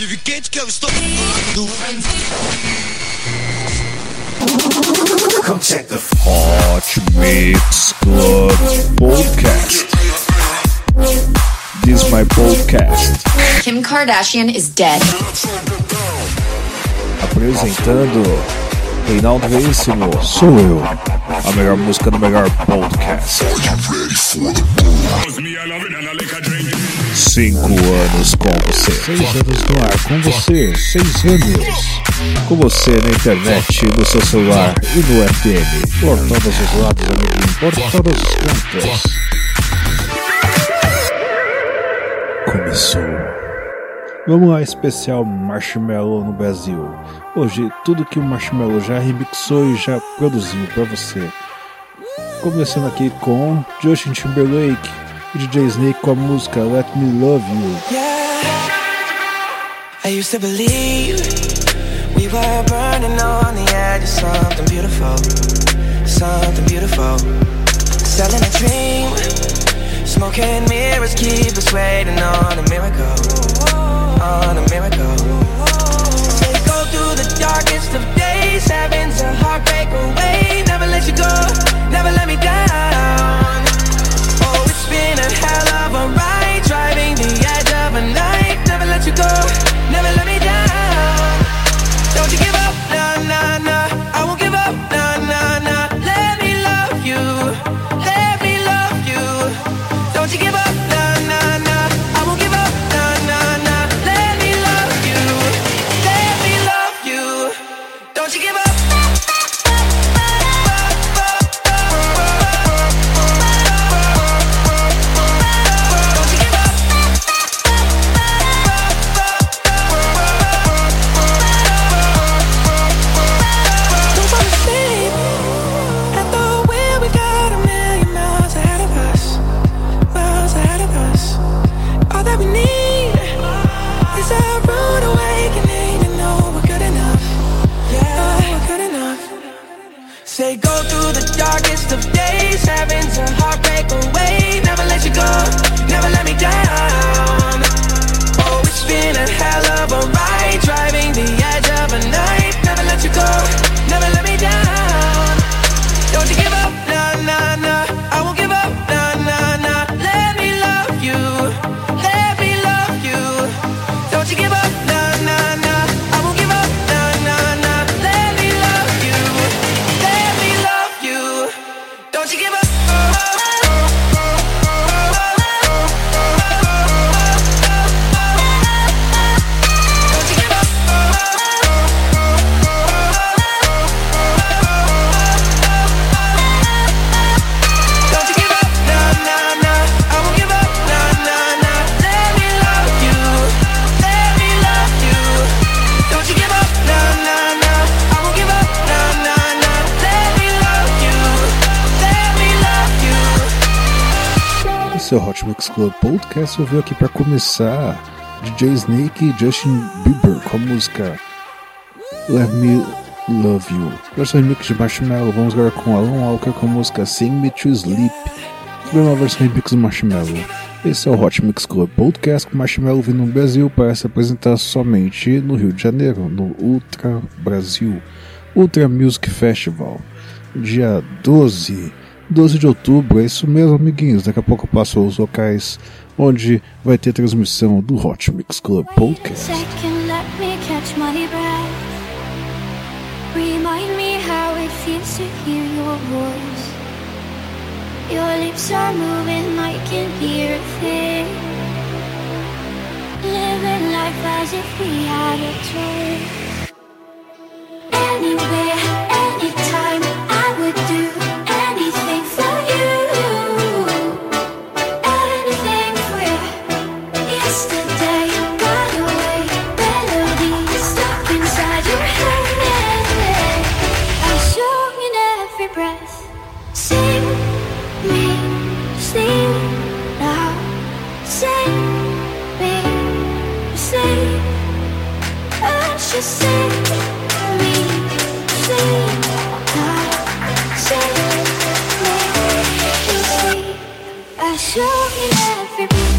Teve quente que eu estou. Hot Mix Club Podcast. This is my podcast. Kim Kardashian is dead. Apresentando Reinaldo Veríssimo. Sou eu. A melhor música do melhor podcast. Cinco anos com você. Seis anos no ar com você. Seis anos. Com você na internet, no seu celular e no FM. Por todos os lados, amiguinho. Por todos os cantos. Começou. Vamos lá, especial Marshmallow no Brasil. Hoje, tudo que o Marshmallow já remixou e já produziu para você. Começando aqui com Justin Timberlake e DJ Snake com a música Let Me Love You. Yeah, I used to believe we were burning on the edge of something beautiful, something beautiful. Selling a dream, smoking mirrors keep us waiting on a miracle, on a miracle. Say go through the darkest of days, heaven's a heartbreak away. Never let you go, never let me down. Oh, a hell of a ride, Esse é o Hot Mix Club Podcast. Eu vim aqui para começar DJ Snake e Justin Bieber com a música Let Me Love You. Versão remix de Marshmallow. Vamos agora com Alan Walker com a música Sing Me to Sleep. Também uma versão remix do Marshmallow. Esse é o Hot Mix Club Podcast com Marshmallow vindo no Brasil para se apresentar somente no Rio de Janeiro, no Ultra Brasil Ultra Music Festival, dia 12 12 de outubro, é isso mesmo, amiguinhos. Daqui a pouco eu passo aos locais onde vai ter transmissão do Hot Mix Club Podcast. Remind me how it feels to hear your voice. Your lips are moving, I can hear a thing. Living life as if we had a choice. Show in every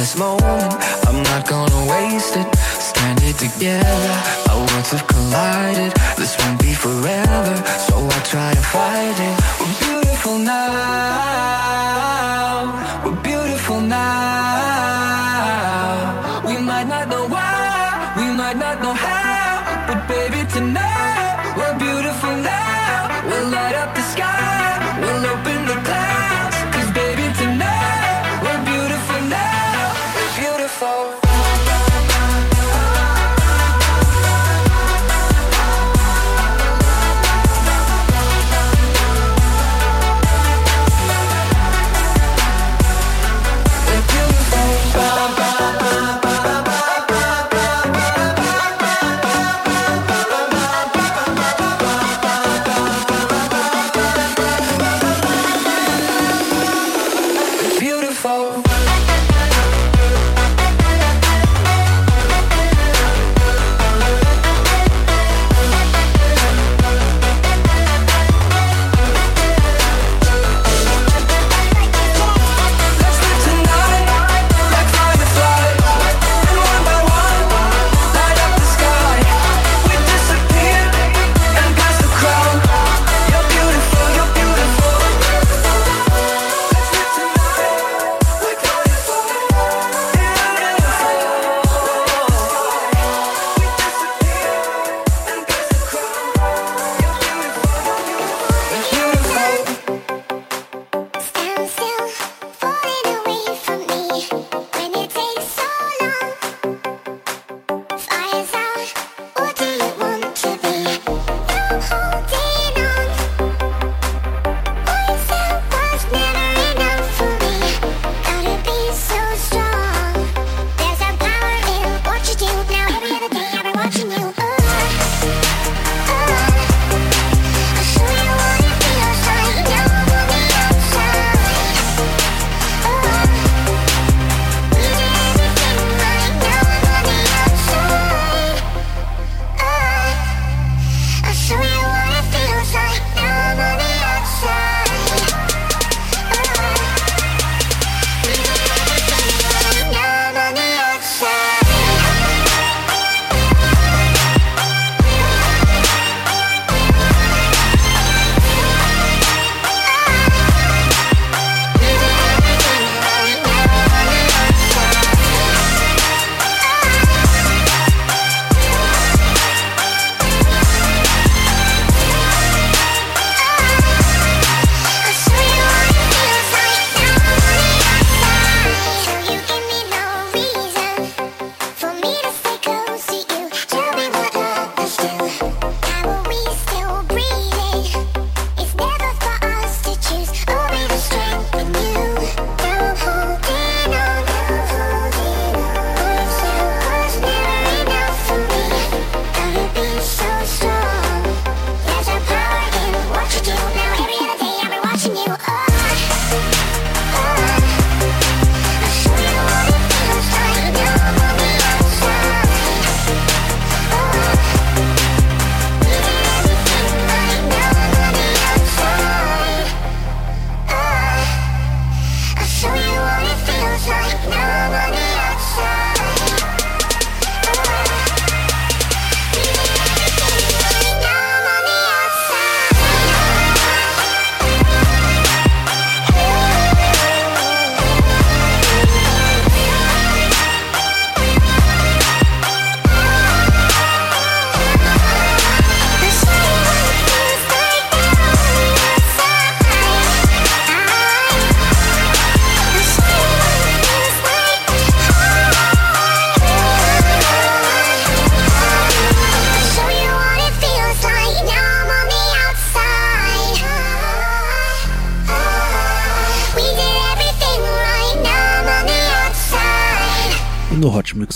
this moment. I'm not gonna waste it. Stranded together Our worlds have collided. This won't be forever So I try to fight it.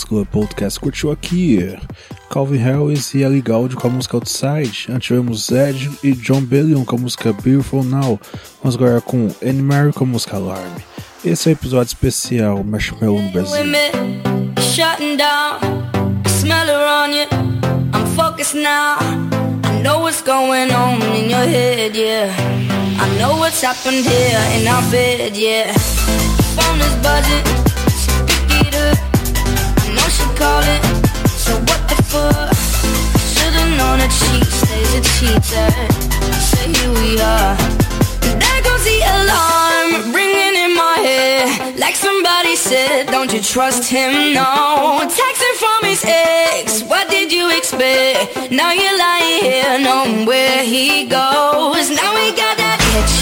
Club Podcast curtiu aqui Calvin Harris e Ellie Gould com a música Outside. Antes tivemos Zed e John Bellion com a música Beautiful Now. Vamos agora com Anne Mary com a música Alarm. Esse é o episódio especial Marshmallow no Brasil. Shutting down, smell on you. I'm focused now. I know what's going on in your head, yeah. I know what's happened here in our bed, yeah. Phone is buzzing. Calling. So what the fuck? Should've known a cheat stays a cheater. So here we are. There goes the alarm ringing in my head. Like somebody said, don't you trust him? No. Texting from his ex. What did you expect? Now you're lying here, knowing where he goes. Now we got that itch.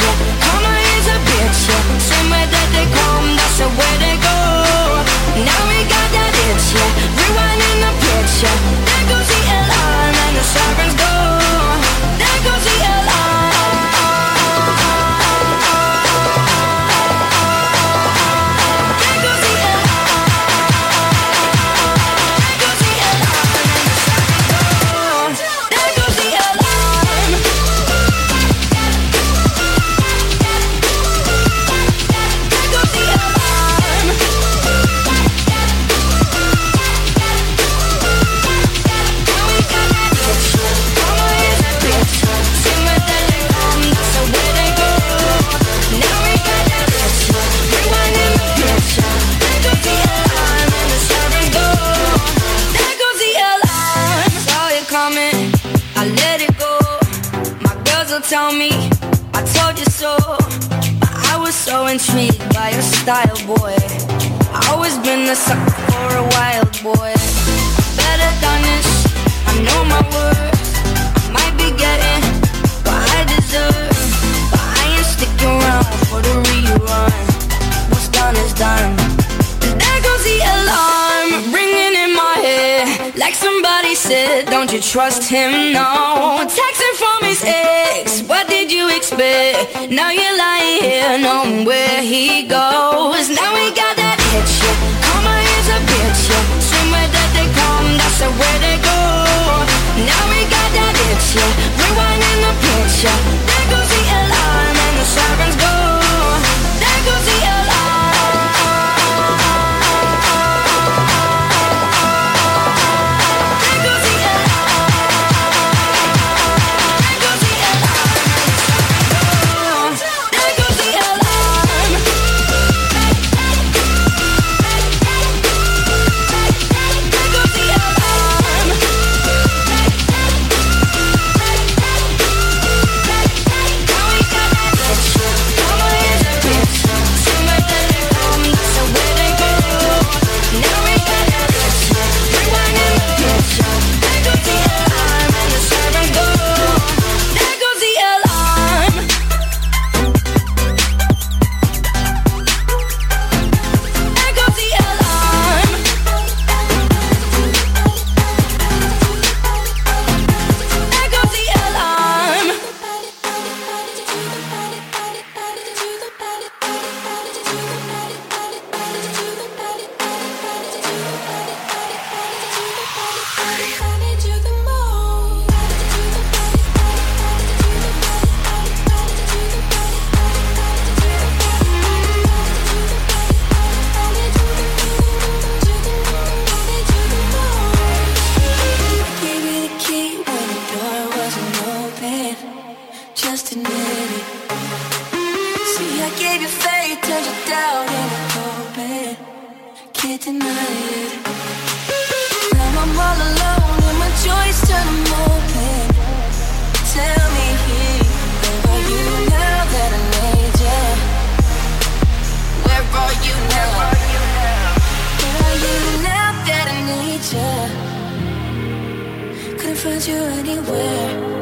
Karma is a bitch. Same way that they come, that's the way boy. I always been a sucker for a wild boy. Better done this, I know my worth. I might be getting what I deserve, but I ain't sticking around for the rerun. What's done is done. And there goes the alarm trust him, no. Texting from his ex, what did you expect? Now you're lying here, knowing where he goes. Now we got that itch, yeah. Karma is a bitch, yeah. Way that they come, that's way they go. Now we got that itch, yeah. Rewinding the picture. You now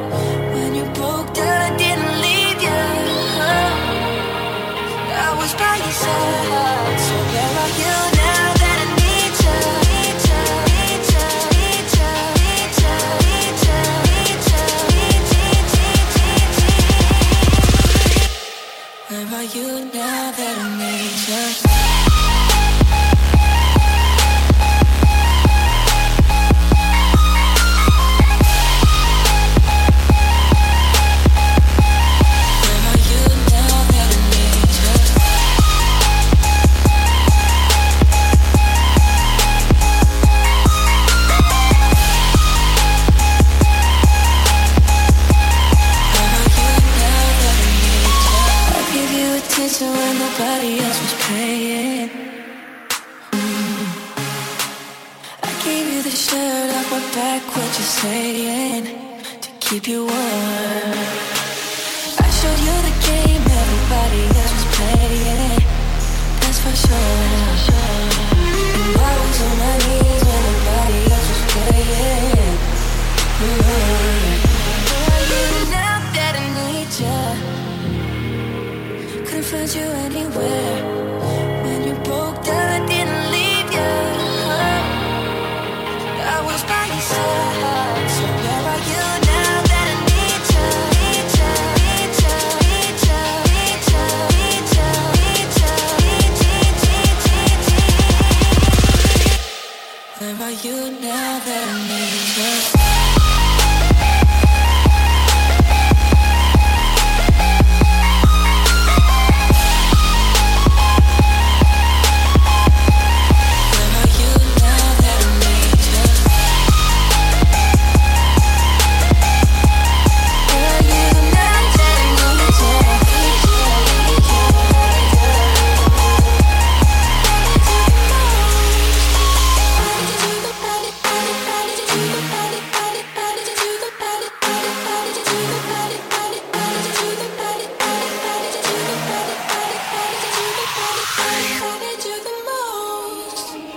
to keep you warm.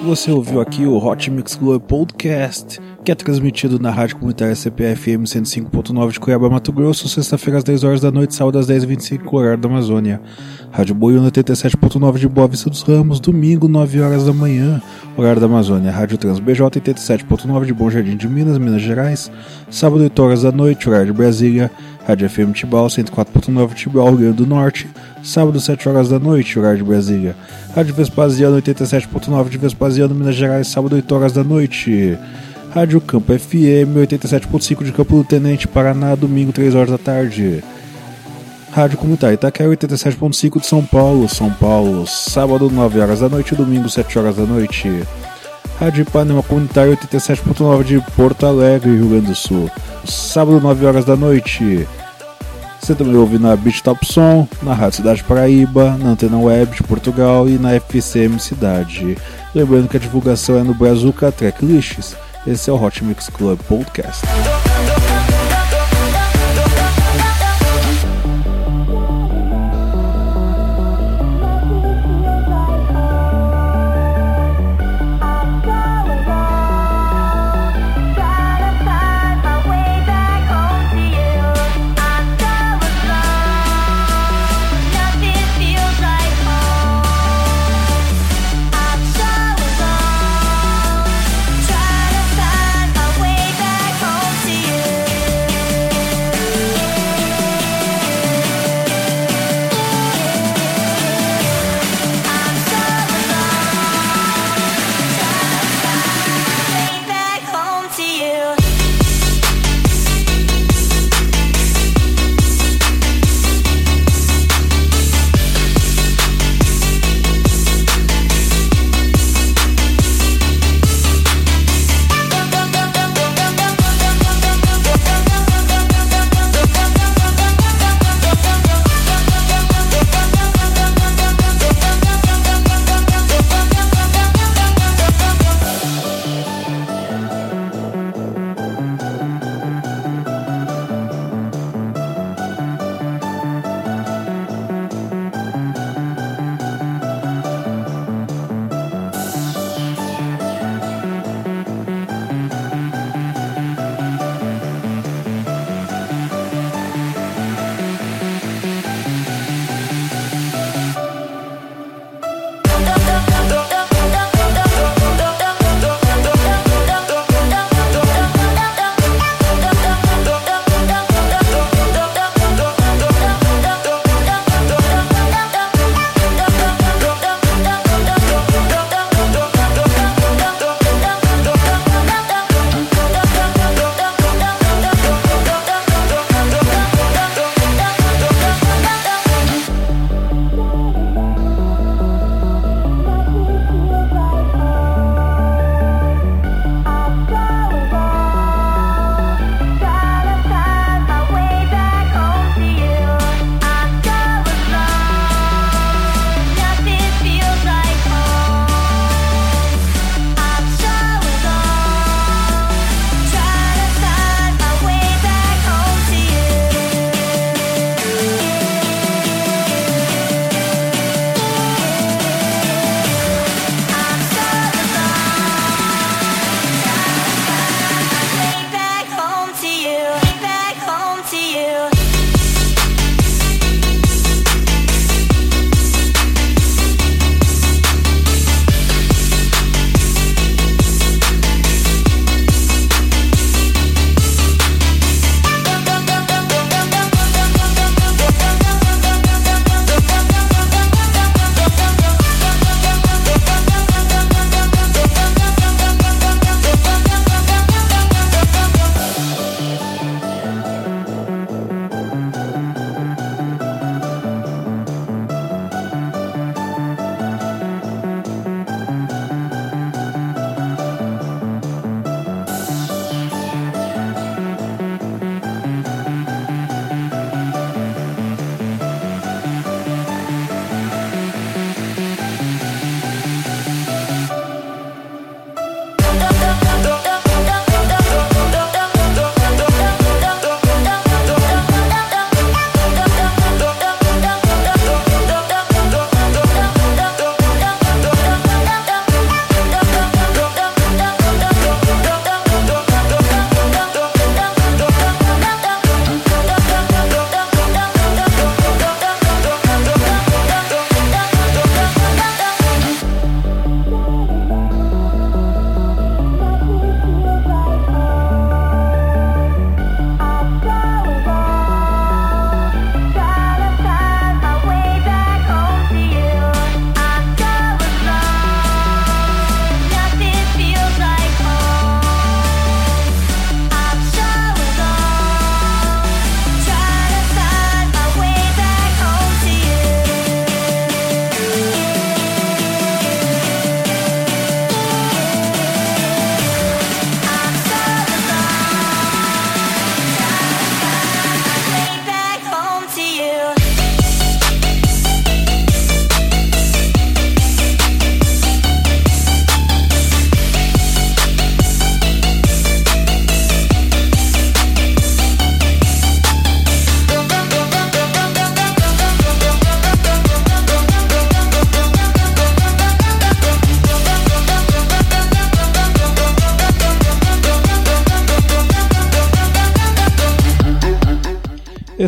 Você ouviu aqui o Hot Mix Club Podcast, que é transmitido na Rádio Comunitária CPFM 105.9 de Cuiabá, Mato Grosso, sexta-feira às 10 horas da noite, sábado às 10h25, horário da Amazônia. Rádio Boiuna 87.9 de Boa Vista dos Ramos, domingo, 9 horas da manhã, horário da Amazônia. Rádio Trans BJ 87.9 de Bom Jardim de Minas, Minas Gerais, sábado 8 horas da noite, horário de Brasília. Rádio FM Tibau 104.9 Tibau, Rio Grande do Norte, sábado 7 horas da noite, horário de Brasília. Rádio Vespasiano 87.9 de Vespasiano, Minas Gerais, sábado 8 horas da noite. Rádio Campo FM 87.5 de Campo do Tenente, Paraná, domingo 3 horas da tarde. Rádio Comunitária Itaquera 87.5 de São Paulo, São Paulo, sábado 9 horas da noite, domingo 7 horas da noite. Rádio Ipanema Comunitária 87.9 de Porto Alegre, Rio Grande do Sul, sábado 9 horas da noite. Você também ouve na Beat Top Som, na Rádio Cidade Paraíba, na Antena Web de Portugal e na FCM Cidade. Lembrando que a divulgação é no Brazuca Tracklists. Esse é o Hot Mix Club Podcast.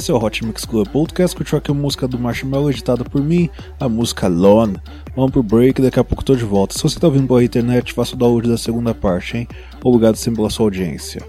Esse é o Hot Mix Club Podcast, curtiu aqui a música do Marshmallow editada por mim, a música Lone. Vamos pro break, daqui a pouco tô de volta. Se você tá ouvindo pela internet, faça o download da segunda parte, hein? Obrigado sempre pela sua audiência.